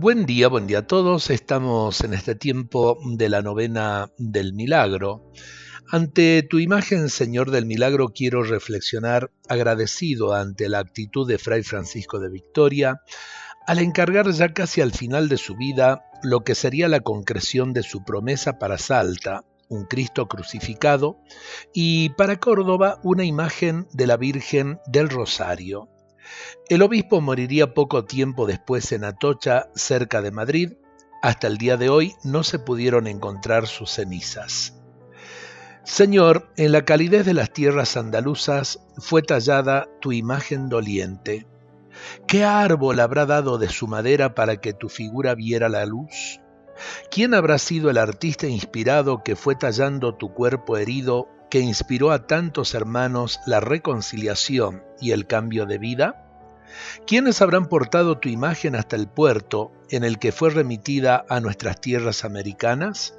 Buen día, buen día a todos. Estamos en este tiempo de la novena del milagro. Ante tu imagen, Señor del Milagro, quiero reflexionar agradecido ante la actitud de Fray Francisco de Victoria al encargar ya casi al final de su vida lo que sería la concreción de su promesa para Salta, un Cristo crucificado, y para Córdoba una imagen de la Virgen del Rosario. El obispo moriría poco tiempo después en Atocha, cerca de Madrid. Hasta el día de hoy no se pudieron encontrar sus cenizas. Señor, en la calidez de las tierras andaluzas fue tallada tu imagen doliente. ¿Qué árbol habrá dado de su madera para que tu figura viera la luz? ¿Quién habrá sido el artista inspirado que fue tallando tu cuerpo herido que inspiró a tantos hermanos la reconciliación y el cambio de vida? ¿Quiénes habrán portado tu imagen hasta el puerto en el que fue remitida a nuestras tierras americanas?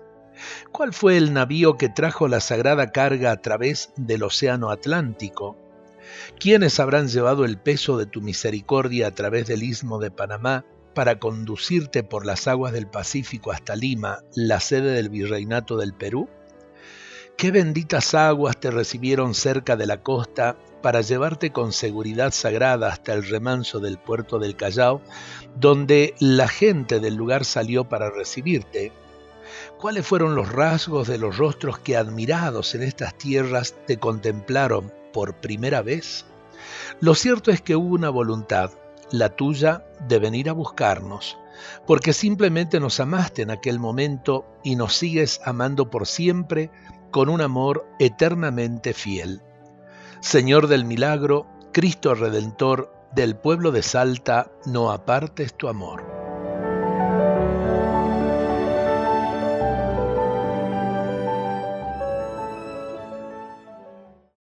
¿Cuál fue el navío que trajo la sagrada carga a través del Océano Atlántico? ¿Quiénes habrán llevado el peso de tu misericordia a través del istmo de Panamá para conducirte por las aguas del Pacífico hasta Lima, la sede del virreinato del Perú? Qué benditas aguas te recibieron cerca de la costa para llevarte con seguridad sagrada hasta el remanso del puerto del Callao, donde la gente del lugar salió para recibirte. ¿Cuáles fueron los rasgos de los rostros que admirados en estas tierras te contemplaron por primera vez? Lo cierto es que hubo una voluntad, la tuya, de venir a buscarnos, porque simplemente nos amaste en aquel momento y nos sigues amando por siempre con un amor eternamente fiel. Señor del milagro, Cristo Redentor, del pueblo de Salta, no apartes tu amor.